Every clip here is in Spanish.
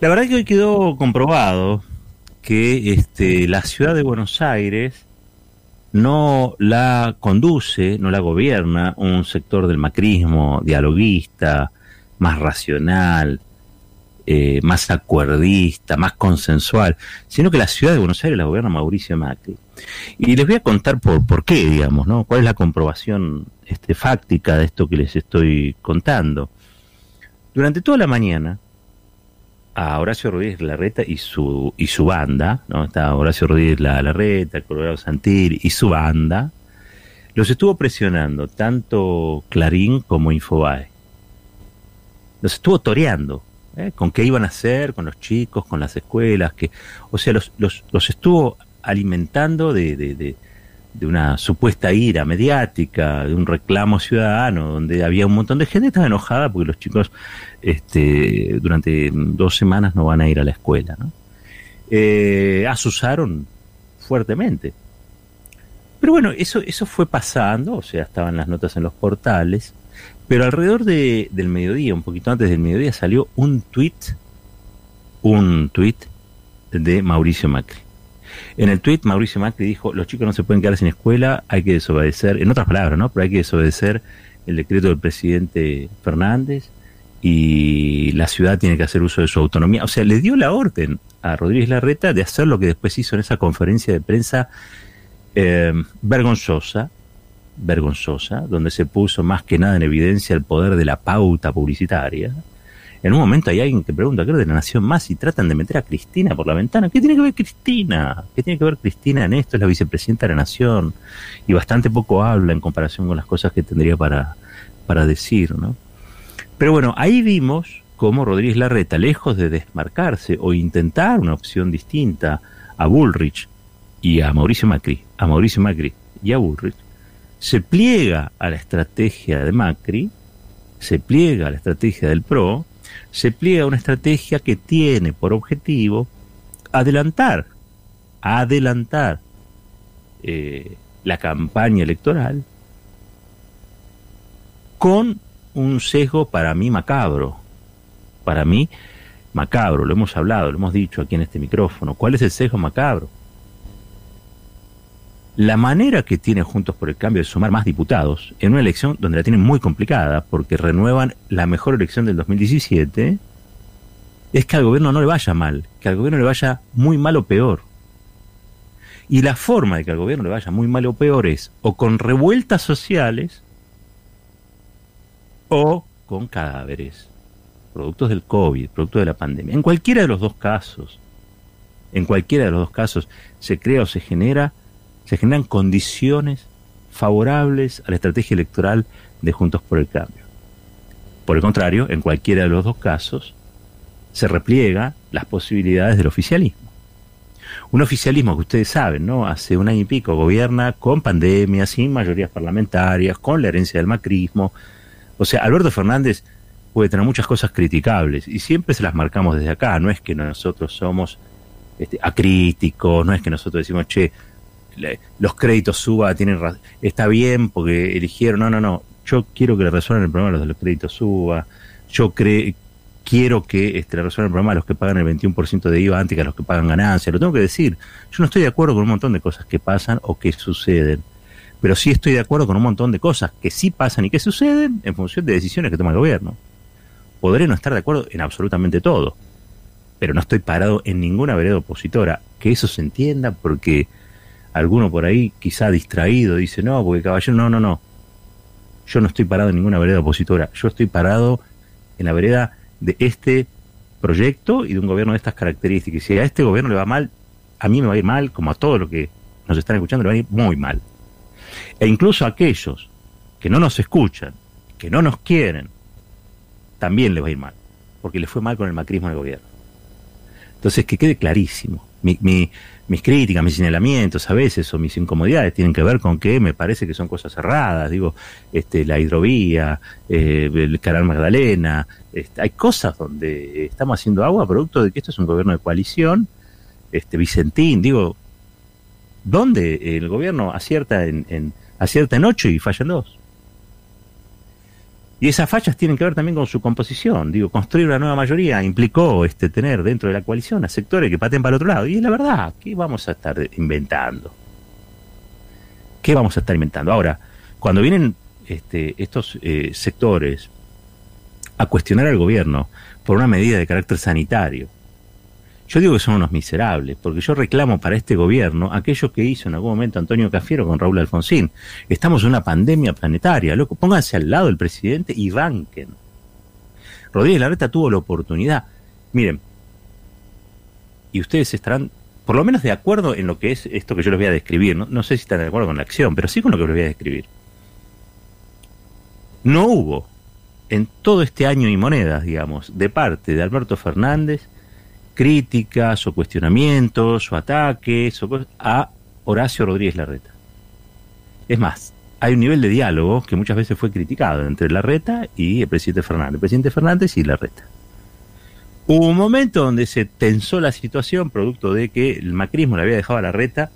La verdad que hoy quedó comprobado que este, la ciudad de Buenos Aires no la conduce, no la gobierna un sector del macrismo dialoguista, más racional, eh, más acuerdista, más consensual, sino que la ciudad de Buenos Aires la gobierna Mauricio Macri. Y les voy a contar por, por qué, digamos, ¿no? ¿Cuál es la comprobación este, fáctica de esto que les estoy contando? Durante toda la mañana, a Horacio Rodríguez Larreta y su, y su banda, ¿no? Está Horacio Rodríguez Larreta, Colorado Santil y su banda, los estuvo presionando tanto Clarín como Infobae. Los estuvo toreando, ¿eh? con qué iban a hacer, con los chicos, con las escuelas, que, o sea, los, los, los estuvo alimentando de, de, una supuesta ira mediática, de un reclamo ciudadano, donde había un montón de gente que estaba enojada porque los chicos este, durante dos semanas no van a ir a la escuela. ¿no? Eh, asusaron fuertemente. Pero bueno, eso, eso fue pasando, o sea, estaban las notas en los portales, pero alrededor de, del mediodía, un poquito antes del mediodía, salió un tweet, un tweet de Mauricio Macri. En el tweet Mauricio Macri dijo, los chicos no se pueden quedar sin escuela, hay que desobedecer, en otras palabras, ¿no? Pero hay que desobedecer el decreto del presidente Fernández y la ciudad tiene que hacer uso de su autonomía. O sea, le dio la orden a Rodríguez Larreta de hacer lo que después hizo en esa conferencia de prensa eh, vergonzosa, vergonzosa, donde se puso más que nada en evidencia el poder de la pauta publicitaria. En un momento hay alguien que pregunta, creo, de la Nación Más y tratan de meter a Cristina por la ventana. ¿Qué tiene que ver Cristina? ¿Qué tiene que ver Cristina en esto? Es la vicepresidenta de la Nación y bastante poco habla en comparación con las cosas que tendría para, para decir, ¿no? Pero bueno, ahí vimos cómo Rodríguez Larreta, lejos de desmarcarse o intentar una opción distinta a Bullrich y a Mauricio Macri, a Mauricio Macri y a Bullrich, se pliega a la estrategia de Macri, se pliega a la estrategia del PRO, se pliega una estrategia que tiene por objetivo adelantar, adelantar eh, la campaña electoral con un sesgo para mí macabro, para mí macabro, lo hemos hablado, lo hemos dicho aquí en este micrófono. ¿Cuál es el sesgo macabro? La manera que tiene Juntos por el Cambio de sumar más diputados en una elección donde la tienen muy complicada porque renuevan la mejor elección del 2017 es que al gobierno no le vaya mal, que al gobierno le vaya muy mal o peor. Y la forma de que al gobierno le vaya muy mal o peor es o con revueltas sociales o con cadáveres, productos del COVID, productos de la pandemia. En cualquiera de los dos casos, en cualquiera de los dos casos, se crea o se genera, se generan condiciones favorables a la estrategia electoral de Juntos por el Cambio. Por el contrario, en cualquiera de los dos casos, se repliega las posibilidades del oficialismo. Un oficialismo que ustedes saben, ¿no? Hace un año y pico gobierna con pandemia, sin mayorías parlamentarias, con la herencia del macrismo, o sea, Alberto Fernández puede tener muchas cosas criticables y siempre se las marcamos desde acá. No es que nosotros somos este, acríticos, no es que nosotros decimos, che, los créditos suba, tienen está bien porque eligieron. No, no, no. Yo quiero que le resuelvan el problema a los de los créditos suba. Yo quiero que este, le resuelvan el problema a los que pagan el 21% de IVA antes que a los que pagan ganancias. Lo tengo que decir. Yo no estoy de acuerdo con un montón de cosas que pasan o que suceden pero sí estoy de acuerdo con un montón de cosas que sí pasan y que suceden en función de decisiones que toma el gobierno. Podré no estar de acuerdo en absolutamente todo, pero no estoy parado en ninguna vereda opositora. Que eso se entienda porque alguno por ahí, quizá distraído, dice, no, porque caballero, no, no, no. Yo no estoy parado en ninguna vereda opositora. Yo estoy parado en la vereda de este proyecto y de un gobierno de estas características. Si a este gobierno le va mal, a mí me va a ir mal, como a todo lo que nos están escuchando, le va a ir muy mal. E incluso aquellos que no nos escuchan, que no nos quieren, también les va a ir mal, porque les fue mal con el macrismo del gobierno. Entonces, que quede clarísimo. Mis críticas, mis señalamientos a veces o mis incomodidades tienen que ver con que me parece que son cosas cerradas. Digo, este, la hidrovía, eh, el Canal Magdalena. Este, hay cosas donde estamos haciendo agua producto de que esto es un gobierno de coalición. Este, Vicentín, digo, ¿Dónde el gobierno acierta en, acierta en ocho y falla en dos? Y esas fallas tienen que ver también con su composición. Digo, construir una nueva mayoría implicó este tener dentro de la coalición a sectores que paten para el otro lado. Y es la verdad, ¿qué vamos a estar inventando? ¿Qué vamos a estar inventando? Ahora, cuando vienen este, estos eh, sectores a cuestionar al gobierno por una medida de carácter sanitario, yo digo que son unos miserables, porque yo reclamo para este gobierno aquello que hizo en algún momento Antonio Cafiero con Raúl Alfonsín. Estamos en una pandemia planetaria, loco, pónganse al lado del presidente y banquen. Rodríguez Larreta tuvo la oportunidad. Miren, y ustedes estarán por lo menos de acuerdo en lo que es esto que yo les voy a describir. No, no sé si están de acuerdo con la acción, pero sí con lo que les voy a describir. No hubo en todo este año y monedas, digamos, de parte de Alberto Fernández, críticas o cuestionamientos o ataques a Horacio Rodríguez Larreta. Es más, hay un nivel de diálogo que muchas veces fue criticado entre Larreta y el presidente Fernández, el presidente Fernández y Larreta. Hubo un momento donde se tensó la situación producto de que el macrismo le había dejado a Larreta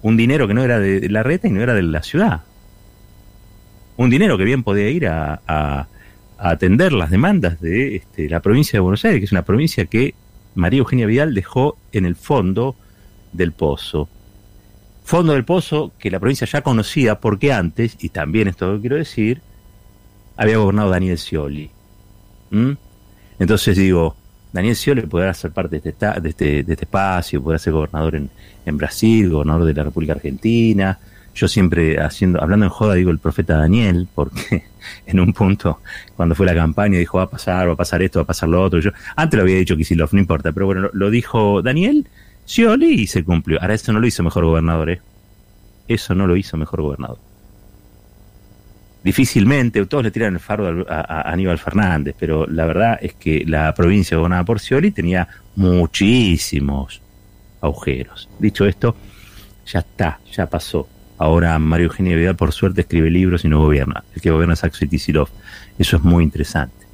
un dinero que no era de Larreta y no era de la ciudad. Un dinero que bien podía ir a, atender las demandas de este, la provincia de Buenos Aires, que es una provincia que María Eugenia Vidal dejó en el fondo del pozo. Fondo del pozo que la provincia ya conocía porque antes, y también esto lo quiero decir, había gobernado Daniel Scioli. ¿Mm? Entonces digo, Daniel Scioli podrá ser parte de este, de este, de este espacio, podrá ser gobernador en, en Brasil, gobernador de la República Argentina, yo siempre haciendo, hablando en joda digo el profeta Daniel, porque en un punto, cuando fue la campaña, dijo va a pasar, va a pasar esto, va a pasar lo otro. Yo, antes lo había dicho Kisilov, no importa, pero bueno, lo, dijo Daniel, Scioli y se cumplió. Ahora eso no lo hizo mejor gobernador, ¿eh? Eso no lo hizo mejor gobernador. Difícilmente, todos le tiran el fardo a, Aníbal Fernández, pero la verdad es que la provincia gobernada por Scioli tenía muchísimos agujeros. Dicho esto, ya está, ya pasó Ahora Mario Eugenio Vidal, por suerte, escribe libros y no gobierna. El que gobierna es Axel Kicillof. Eso es muy interesante.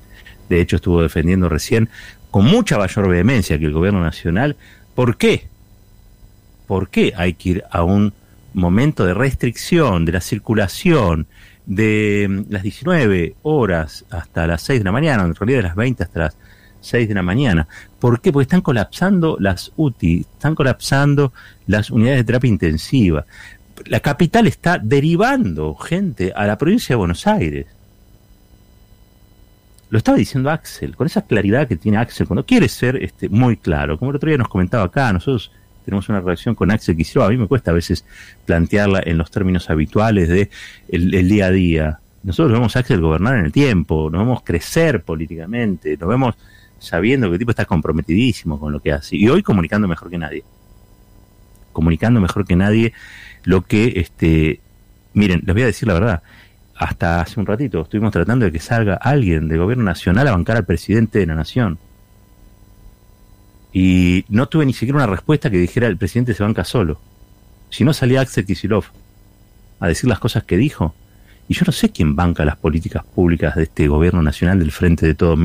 De hecho, estuvo defendiendo recién con mucha mayor vehemencia que el gobierno nacional. ¿Por qué? ¿Por qué hay que ir a un momento de restricción de la circulación de mm, las 19 horas hasta las 6 de la mañana, en realidad de las 20 hasta las 6 de la mañana. ¿Por qué? Porque están colapsando las UTI, están colapsando las unidades de terapia intensiva la capital está derivando gente a la provincia de Buenos Aires. Lo estaba diciendo Axel, con esa claridad que tiene Axel, cuando quiere ser este, muy claro. Como el otro día nos comentaba acá, nosotros tenemos una relación con Axel que a mí me cuesta a veces plantearla en los términos habituales de el, día a día. Nosotros vemos a Axel gobernar en el tiempo, nos vemos crecer políticamente, nos vemos sabiendo que el tipo está comprometidísimo con lo que hace. Y hoy comunicando mejor que nadie. Comunicando mejor que nadie lo que, este, miren, les voy a decir la verdad, hasta hace un ratito estuvimos tratando de que salga alguien del gobierno nacional a bancar al presidente de la nación. Y no tuve ni siquiera una respuesta que dijera el presidente se banca solo. Si no salía Axel Kisilov a decir las cosas que dijo. Y yo no sé quién banca las políticas públicas de este gobierno nacional del frente de todo.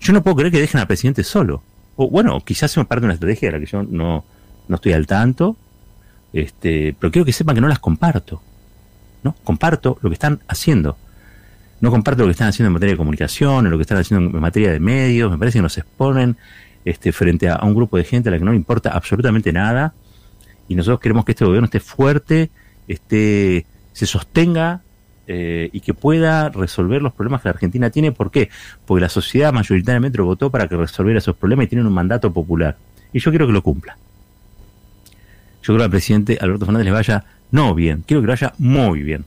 yo no puedo creer que dejen al presidente solo. O bueno, quizás sea parte de una estrategia de la que yo no, no estoy al tanto este, pero quiero que sepan que no las comparto. ¿no? Comparto lo que están haciendo. No comparto lo que están haciendo en materia de comunicación, en lo que están haciendo en materia de medios. Me parece que nos exponen este, frente a, un grupo de gente a la que no le importa absolutamente nada. Y nosotros queremos que este gobierno esté fuerte, esté, se sostenga eh, y que pueda resolver los problemas que la Argentina tiene. ¿Por qué? Porque la sociedad mayoritariamente votó para que resolviera esos problemas y tienen un mandato popular. Y yo quiero que lo cumpla yo creo que al presidente Alberto Fernández le vaya no bien, quiero que le vaya muy bien.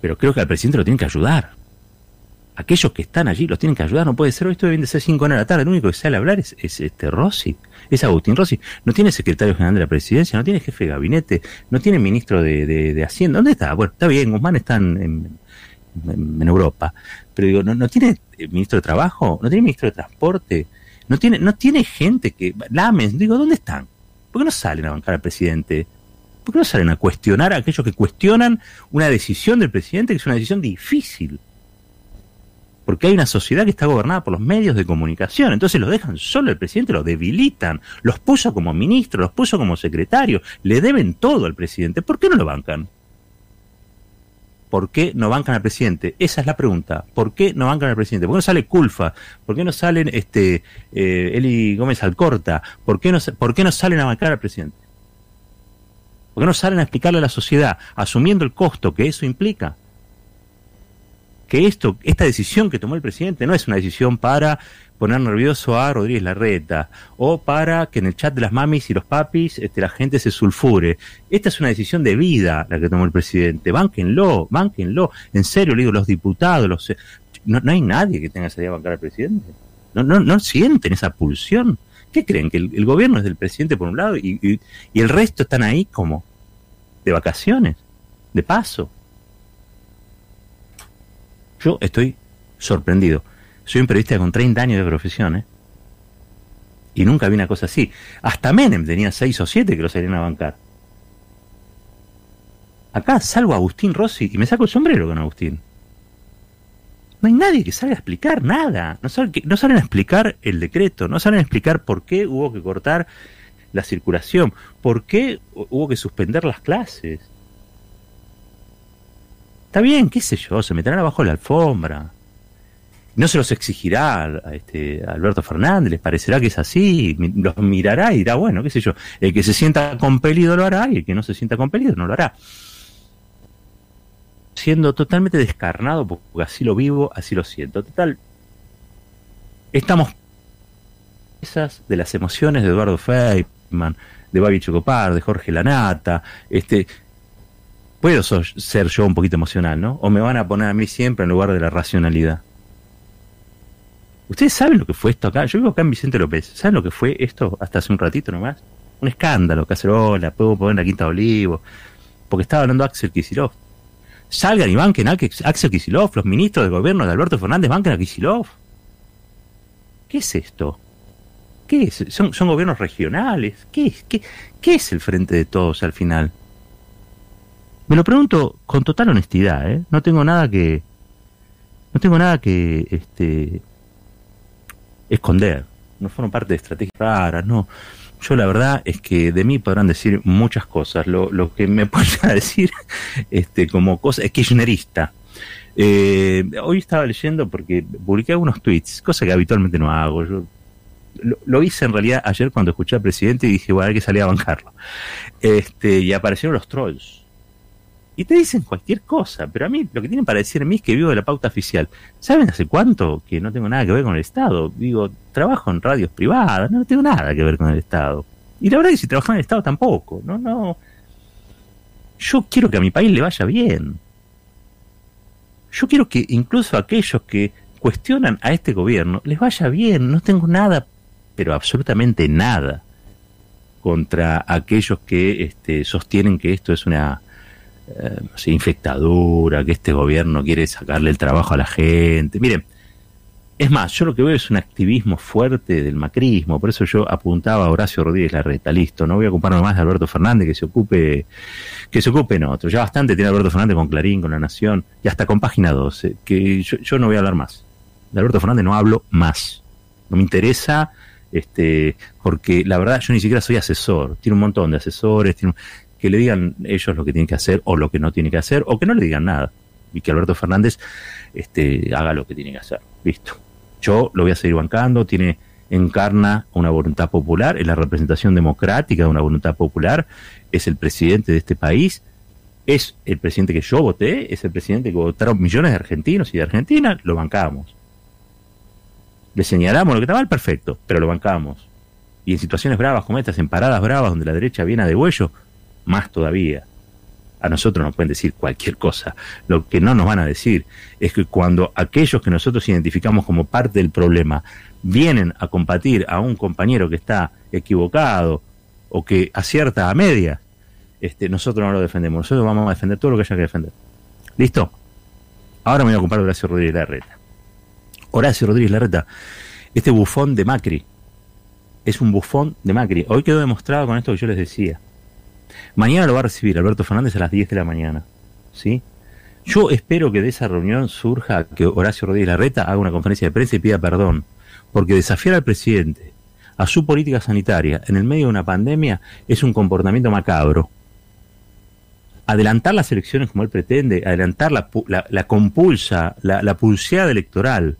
Pero creo que al presidente lo tienen que ayudar. Aquellos que están allí los tienen que ayudar. No puede ser, hoy esto deben de ser 5 de la tarde. El único que sale a hablar es, este Rossi, es Agustín Rossi. No tiene secretario general de la presidencia, no tiene jefe de gabinete, no tiene ministro de, Hacienda. ¿Dónde está? Bueno, está bien, Guzmán está en, en Europa. Pero digo, ¿no, ¿no tiene ministro de Trabajo? ¿No tiene ministro de Transporte? No tiene, no tiene gente que. Lames, digo, ¿dónde están? ¿Por qué no salen a bancar al presidente? ¿Por qué no salen a cuestionar a aquellos que cuestionan una decisión del presidente que es una decisión difícil? Porque hay una sociedad que está gobernada por los medios de comunicación. Entonces los dejan solo el presidente, los debilitan, los puso como ministro, los puso como secretario, le deben todo al presidente. ¿Por qué no lo bancan? ¿Por qué no bancan al presidente? Esa es la pregunta. ¿Por qué no bancan al presidente? ¿Por qué no sale Culfa? ¿Por qué no salen este, eh, Eli Gómez Alcorta? ¿Por qué, no, ¿Por qué no salen a bancar al presidente? ¿Por qué no salen a explicarle a la sociedad, asumiendo el costo que eso implica? Que esto, esta decisión que tomó el presidente no es una decisión para poner nervioso a Rodríguez Larreta o para que en el chat de las mamis y los papis este, la gente se sulfure. Esta es una decisión de vida la que tomó el presidente. Bánquenlo, bánquenlo. En serio, le digo, los diputados, los, no, hay nadie que tenga esa idea de bancar al presidente. No, no, no sienten esa pulsión. ¿Qué creen? ¿Que el, gobierno es del presidente por un lado y, el resto están ahí como de vacaciones, de paso? Yo estoy sorprendido. Soy un periodista con 30 años de profesión, ¿eh? Y nunca vi una cosa así. Hasta Menem tenía 6 o 7 que lo salían a bancar. Acá salgo a Agustín Rossi y me saco el sombrero con Agustín. No hay nadie que salga a explicar nada. No, no salen a explicar el decreto, no salen a explicar por qué hubo que cortar la circulación, por qué hubo que suspender las clases. Está bien, qué sé yo, se meterán abajo la alfombra no se los exigirá a, este, Alberto Fernández, les parecerá que es así, los mirará y dirá, bueno, qué sé yo, el que se sienta compelido lo hará y el que no se sienta compelido no lo hará. Siendo totalmente descarnado, porque así lo vivo, así lo siento. Total, estamos esas de las emociones de Eduardo Feynman, de Babi Chocopar, de Jorge Lanata, este, puedo ser yo un poquito emocional, ¿no? O me van a poner a mí siempre en lugar de la racionalidad. ¿Ustedes saben lo que fue esto acá? Yo vivo acá en Vicente López. ¿Saben lo que fue esto hasta hace un ratito nomás? Un escándalo, cacerola, puedo poner la Quinta de Olivo. Porque estaba hablando Axel Kisilov. Salgan y banquen a Axel Kisilov, los ministros del gobierno de Alberto Fernández banquen a Kisilov. ¿Qué es esto? ¿Qué es? ¿Son, son gobiernos regionales? ¿Qué es? ¿Qué, ¿Qué es el frente de todos al final? Me lo pregunto con total honestidad, ¿eh? No tengo nada que... No tengo nada que... este esconder, no fueron parte de estrategias raras, no. Yo la verdad es que de mí podrán decir muchas cosas. Lo, lo que me pueden decir este, como cosa es kirchnerista. Eh, hoy estaba leyendo porque publiqué algunos tweets, cosa que habitualmente no hago. Yo lo, hice en realidad ayer cuando escuché al presidente y dije, bueno, hay que salir a bancarlo. Este, y aparecieron los trolls y te dicen cualquier cosa, pero a mí lo que tienen para decir a mí es que vivo de la pauta oficial. ¿Saben hace cuánto que no tengo nada que ver con el Estado? Digo, trabajo en radios privadas, no tengo nada que ver con el Estado. Y la verdad es que si trabajo en el Estado tampoco, no, no. Yo quiero que a mi país le vaya bien. Yo quiero que incluso aquellos que cuestionan a este gobierno les vaya bien. No tengo nada, pero absolutamente nada, contra aquellos que este, sostienen que esto es una eh, infectadura, que este gobierno quiere sacarle el trabajo a la gente. Miren, es más, yo lo que veo es un activismo fuerte del macrismo, por eso yo apuntaba a Horacio Rodríguez Larreta, listo, no voy a ocuparme más de Alberto Fernández, que se ocupe, que se ocupe en otro. Ya bastante tiene Alberto Fernández con Clarín, con La Nación, y hasta con Página 12, que yo, no voy a hablar más. De Alberto Fernández no hablo más. No me interesa, este, porque la verdad yo ni siquiera soy asesor, tiene un montón de asesores, que le digan ellos lo que tienen que hacer o lo que no tienen que hacer, o que no le digan nada. Y que Alberto Fernández este, haga lo que tiene que hacer. Listo. Yo lo voy a seguir bancando, tiene, encarna una voluntad popular, es la representación democrática de una voluntad popular, es el presidente de este país, es el presidente que yo voté, es el presidente que votaron millones de argentinos y de Argentina, lo bancamos. Le señalamos lo que está mal, perfecto, pero lo bancamos. Y en situaciones bravas como estas, en paradas bravas donde la derecha viene a de huello, más todavía. A nosotros nos pueden decir cualquier cosa. Lo que no nos van a decir es que cuando aquellos que nosotros identificamos como parte del problema vienen a combatir a un compañero que está equivocado o que acierta a media, este, nosotros no lo defendemos. Nosotros vamos a defender todo lo que haya que defender. ¿Listo? Ahora me voy a de Horacio Rodríguez Larreta. Horacio Rodríguez Larreta, este bufón de Macri, es un bufón de Macri. Hoy quedó demostrado con esto que yo les decía. Mañana lo va a recibir Alberto Fernández a las 10 de la mañana. ¿sí? Yo espero que de esa reunión surja que Horacio Rodríguez Larreta haga una conferencia de prensa y pida perdón, porque desafiar al presidente a su política sanitaria en el medio de una pandemia es un comportamiento macabro. adelantar las elecciones como él pretende, adelantar la, la, compulsa, la, la pulseada electoral,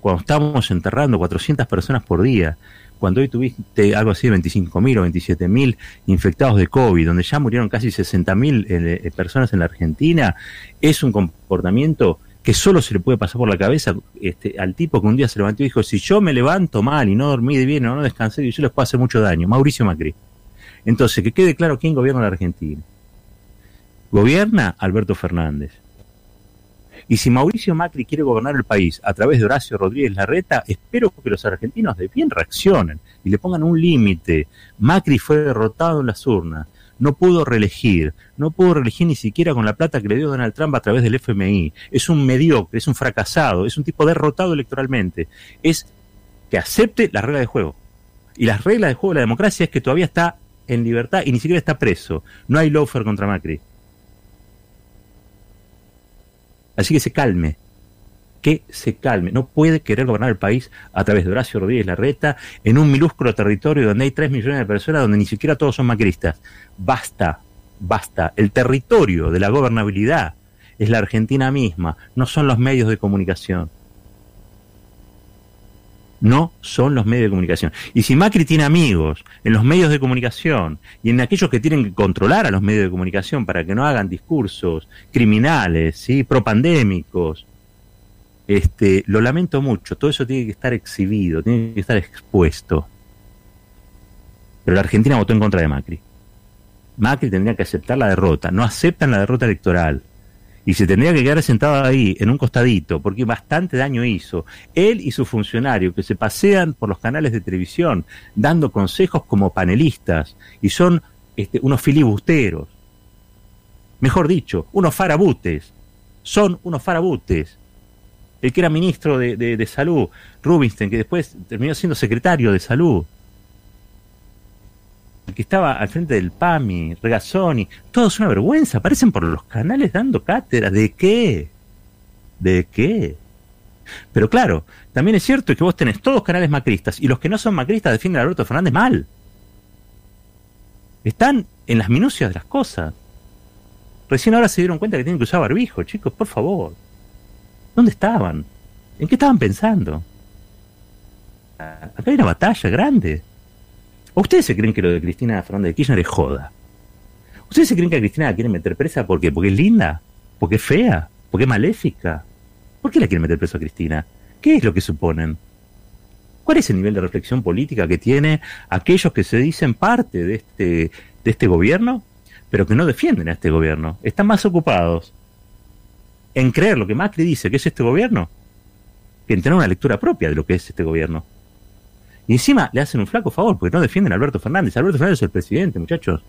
cuando estamos enterrando 400 personas por día, cuando hoy tuviste algo así de 25.000 o 27.000 infectados de COVID, donde ya murieron casi 60.000 eh, eh, personas en la Argentina, es un comportamiento que solo se le puede pasar por la cabeza este, al tipo que un día se levantó y dijo, si yo me levanto mal y no dormí de bien o no descansé, yo les puedo hacer mucho daño. Mauricio Macri. Entonces, que quede claro quién gobierna la Argentina. Gobierna Alberto Fernández. Y si Mauricio Macri quiere gobernar el país a través de Horacio Rodríguez Larreta, espero que los argentinos de bien reaccionen y le pongan un límite. Macri fue derrotado en las urnas, no pudo reelegir, no pudo reelegir ni siquiera con la plata que le dio Donald Trump a través del FMI. Es un mediocre, es un fracasado, es un tipo derrotado electoralmente. Es que acepte la regla de juego. Y las reglas de juego de la democracia es que todavía está en libertad y ni siquiera está preso. No hay lawfare contra Macri. Así que se calme, que se calme. No puede querer gobernar el país a través de Horacio Rodríguez Larreta en un minúsculo territorio donde hay 3 millones de personas, donde ni siquiera todos son macristas. Basta, basta. El territorio de la gobernabilidad es la Argentina misma, no son los medios de comunicación no son los medios de comunicación. Y si Macri tiene amigos en los medios de comunicación y en aquellos que tienen que controlar a los medios de comunicación para que no hagan discursos criminales, ¿sí? propandémicos, este, lo lamento mucho, todo eso tiene que estar exhibido, tiene que estar expuesto. Pero la Argentina votó en contra de Macri. Macri tendría que aceptar la derrota, no aceptan la derrota electoral y se tendría que quedar sentado ahí, en un costadito, porque bastante daño hizo. Él y su funcionario, que se pasean por los canales de televisión dando consejos como panelistas, y son este, unos filibusteros. Mejor dicho, unos farabutes. Son unos farabutes. El que era ministro de, de, de Salud, Rubinstein, que después terminó siendo secretario de Salud que estaba al frente del PAMI, Regazzoni, todo es una vergüenza, aparecen por los canales dando cátedra. ¿De qué? ¿De qué? Pero claro, también es cierto que vos tenés todos canales macristas y los que no son macristas defienden a Alberto Fernández mal. Están en las minucias de las cosas. Recién ahora se dieron cuenta que tienen que usar barbijo, chicos, por favor. ¿Dónde estaban? ¿En qué estaban pensando? Acá hay una batalla grande. ¿Ustedes se creen que lo de Cristina Fernández de Kirchner es joda? ¿Ustedes se creen que a Cristina la quieren meter presa porque, porque es linda? ¿Porque es fea? ¿Porque es maléfica? ¿Por qué la quieren meter presa a Cristina? ¿Qué es lo que suponen? ¿Cuál es el nivel de reflexión política que tiene aquellos que se dicen parte de este, de este gobierno, pero que no defienden a este gobierno? Están más ocupados en creer lo que Macri dice que es este gobierno que en tener una lectura propia de lo que es este gobierno. Y encima le hacen un flaco favor porque no defienden a Alberto Fernández. Alberto Fernández es el presidente, muchachos.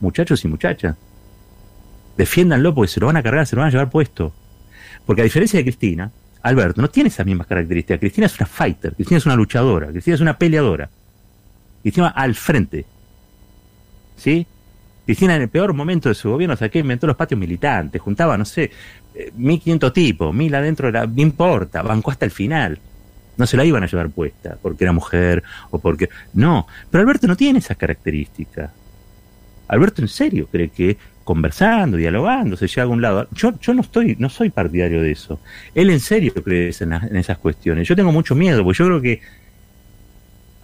Muchachos y muchachas. Defiéndanlo porque se lo van a cargar, se lo van a llevar puesto. Porque a diferencia de Cristina, Alberto no tiene esas mismas características. Cristina es una fighter, Cristina es una luchadora, Cristina es una peleadora. Cristina al frente. ¿Sí? Cristina en el peor momento de su gobierno, o sea, inventó los patios militantes, juntaba, no sé, 1500 tipos, mil adentro, de la, no importa, bancó hasta el final. No se la iban a llevar puesta porque era mujer o porque... No, pero Alberto no tiene esas características. Alberto en serio cree que conversando, dialogando, se llega a algún lado. Yo, yo no estoy, no soy partidario de eso. Él en serio cree en, en esas cuestiones. Yo tengo mucho miedo, porque yo creo que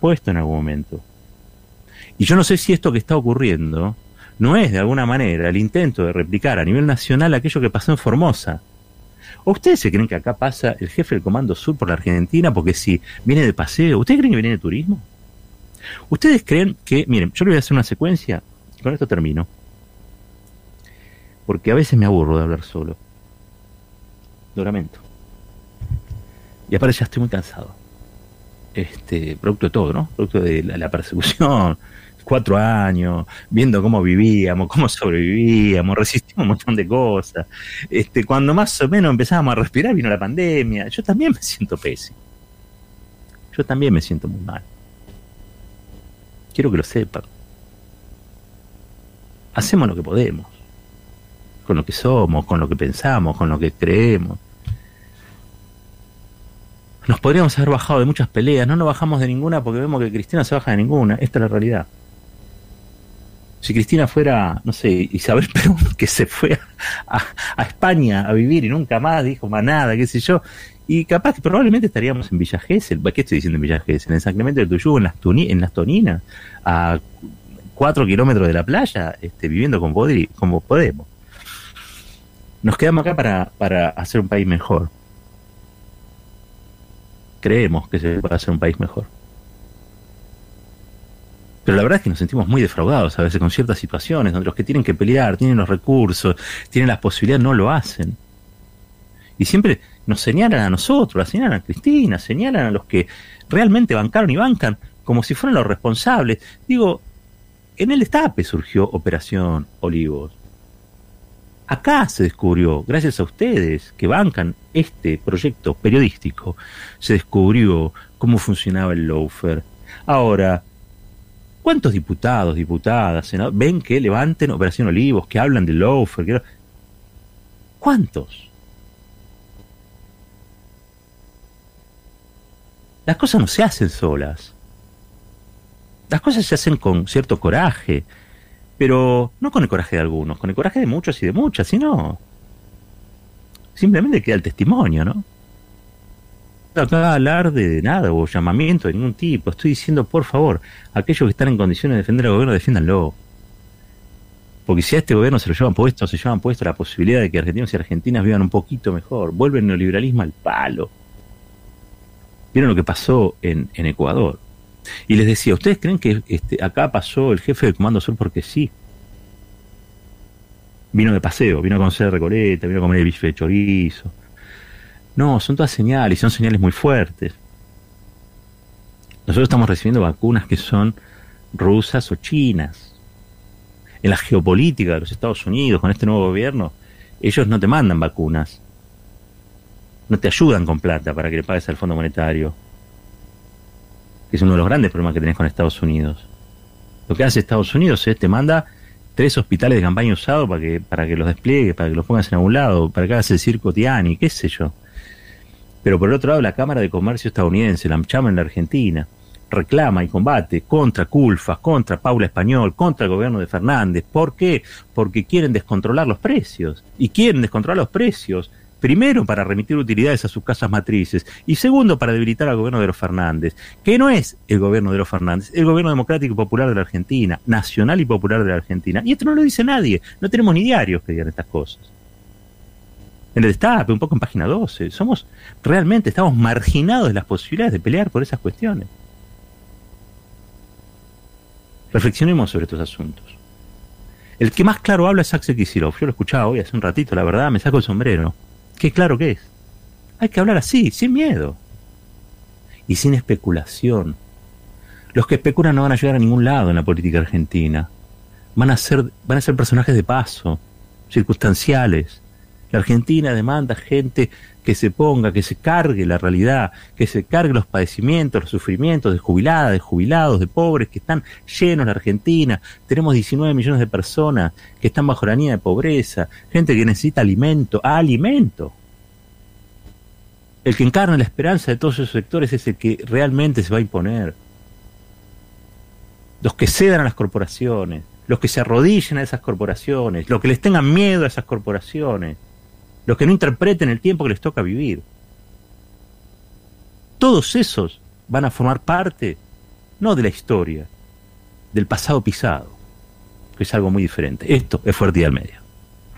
puesto en algún momento. Y yo no sé si esto que está ocurriendo no es de alguna manera el intento de replicar a nivel nacional aquello que pasó en Formosa. Ustedes se creen que acá pasa el jefe del Comando Sur por la Argentina porque si viene de paseo? ¿Ustedes creen que viene de turismo? ¿Ustedes creen que, miren, yo le voy a hacer una secuencia con esto termino? Porque a veces me aburro de hablar solo. Lo lamento. Y aparte ya estoy muy cansado. Este, producto de todo, ¿no? Producto de la persecución, cuatro años, viendo cómo vivíamos, cómo sobrevivíamos, resistimos un montón de cosas. Este, cuando más o menos empezábamos a respirar, vino la pandemia. Yo también me siento pésimo. Yo también me siento muy mal. Quiero que lo sepan. Hacemos lo que podemos. Con lo que somos, con lo que pensamos, con lo que creemos. Nos podríamos haber bajado de muchas peleas, no nos bajamos de ninguna porque vemos que Cristina se baja de ninguna. Esta es la realidad. Si Cristina fuera, no sé, Isabel Perón, que se fue a, España a vivir y nunca más dijo más nada, qué sé yo, y capaz que probablemente estaríamos en Villa Gesell, ¿qué estoy diciendo en Villa Gesell? En San Clemente del Tuyú, en las, en las Toninas, a cuatro kilómetros de la playa, este, viviendo como, como podemos. Nos quedamos acá para, para hacer un país mejor. Creemos que se puede hacer un país mejor. Pero la verdad es que nos sentimos muy defraudados a veces con ciertas situaciones donde los que tienen que pelear, tienen los recursos, tienen las posibilidades, no lo hacen. Y siempre nos señalan a nosotros, señalan a Cristina, señalan a los que realmente bancaron y bancan como si fueran los responsables. Digo, en el destape surgió Operación Olivos. Acá se descubrió, gracias a ustedes que bancan este proyecto periodístico, se descubrió cómo funcionaba el loafer. Ahora, ¿Cuántos diputados, diputadas, ven que levanten Operación Olivos, que hablan de loafer? ¿Cuántos? Las cosas no se hacen solas. Las cosas se hacen con cierto coraje, pero no con el coraje de algunos, con el coraje de muchos y de muchas, sino simplemente queda el testimonio, ¿no? Acá hablar de nada o llamamiento de ningún tipo. Estoy diciendo, por favor, aquellos que están en condiciones de defender al gobierno, defiéndanlo. Porque si a este gobierno se lo llevan puesto, se llevan puesto la posibilidad de que argentinos y argentinas vivan un poquito mejor. Vuelve el neoliberalismo al palo. Vieron lo que pasó en, en Ecuador. Y les decía, ¿ustedes creen que este, acá pasó el jefe del Comando Sur porque sí? Vino de paseo, vino a conocer Recoleta, vino a comer el bife de chorizo no, son todas señales, son señales muy fuertes. Nosotros estamos recibiendo vacunas que son rusas o chinas. En la geopolítica de los Estados Unidos, con este nuevo gobierno, ellos no te mandan vacunas. No te ayudan con plata para que le pagues al Fondo Monetario. Que es uno de los grandes problemas que tenés con Estados Unidos. Lo que hace Estados Unidos es te manda tres hospitales de campaña usados para que, para que los despliegues, para que los pongas en algún lado, para que hagas el circo Tiani, qué sé yo. Pero por el otro lado, la Cámara de Comercio estadounidense, la llama en la Argentina, reclama y combate contra Culfas, contra Paula Español, contra el gobierno de Fernández. ¿Por qué? Porque quieren descontrolar los precios. Y quieren descontrolar los precios. Primero, para remitir utilidades a sus casas matrices. Y segundo, para debilitar al gobierno de los Fernández. Que no es el gobierno de los Fernández, el gobierno democrático y popular de la Argentina, nacional y popular de la Argentina. Y esto no lo dice nadie. No tenemos ni diarios que digan estas cosas en el destape, un poco en página 12. Somos realmente, estamos marginados de las posibilidades de pelear por esas cuestiones. Reflexionemos sobre estos asuntos. El que más claro habla es Axel Kicillof. Yo lo escuchaba hoy hace un ratito, la verdad, me saco el sombrero. Qué claro que es. Hay que hablar así, sin miedo. Y sin especulación. Los que especulan no van a llegar a ningún lado en la política argentina. Van a ser, van a ser personajes de paso, circunstanciales, la Argentina demanda gente que se ponga, que se cargue la realidad, que se cargue los padecimientos, los sufrimientos de jubiladas, de jubilados, de pobres que están llenos la Argentina. Tenemos 19 millones de personas que están bajo la línea de pobreza, gente que necesita alimento, alimento. El que encarna la esperanza de todos esos sectores es el que realmente se va a imponer. Los que cedan a las corporaciones, los que se arrodillen a esas corporaciones, los que les tengan miedo a esas corporaciones los que no interpreten el tiempo que les toca vivir. Todos esos van a formar parte, no de la historia, del pasado pisado, que es algo muy diferente. Esto es Fuerte al Medio.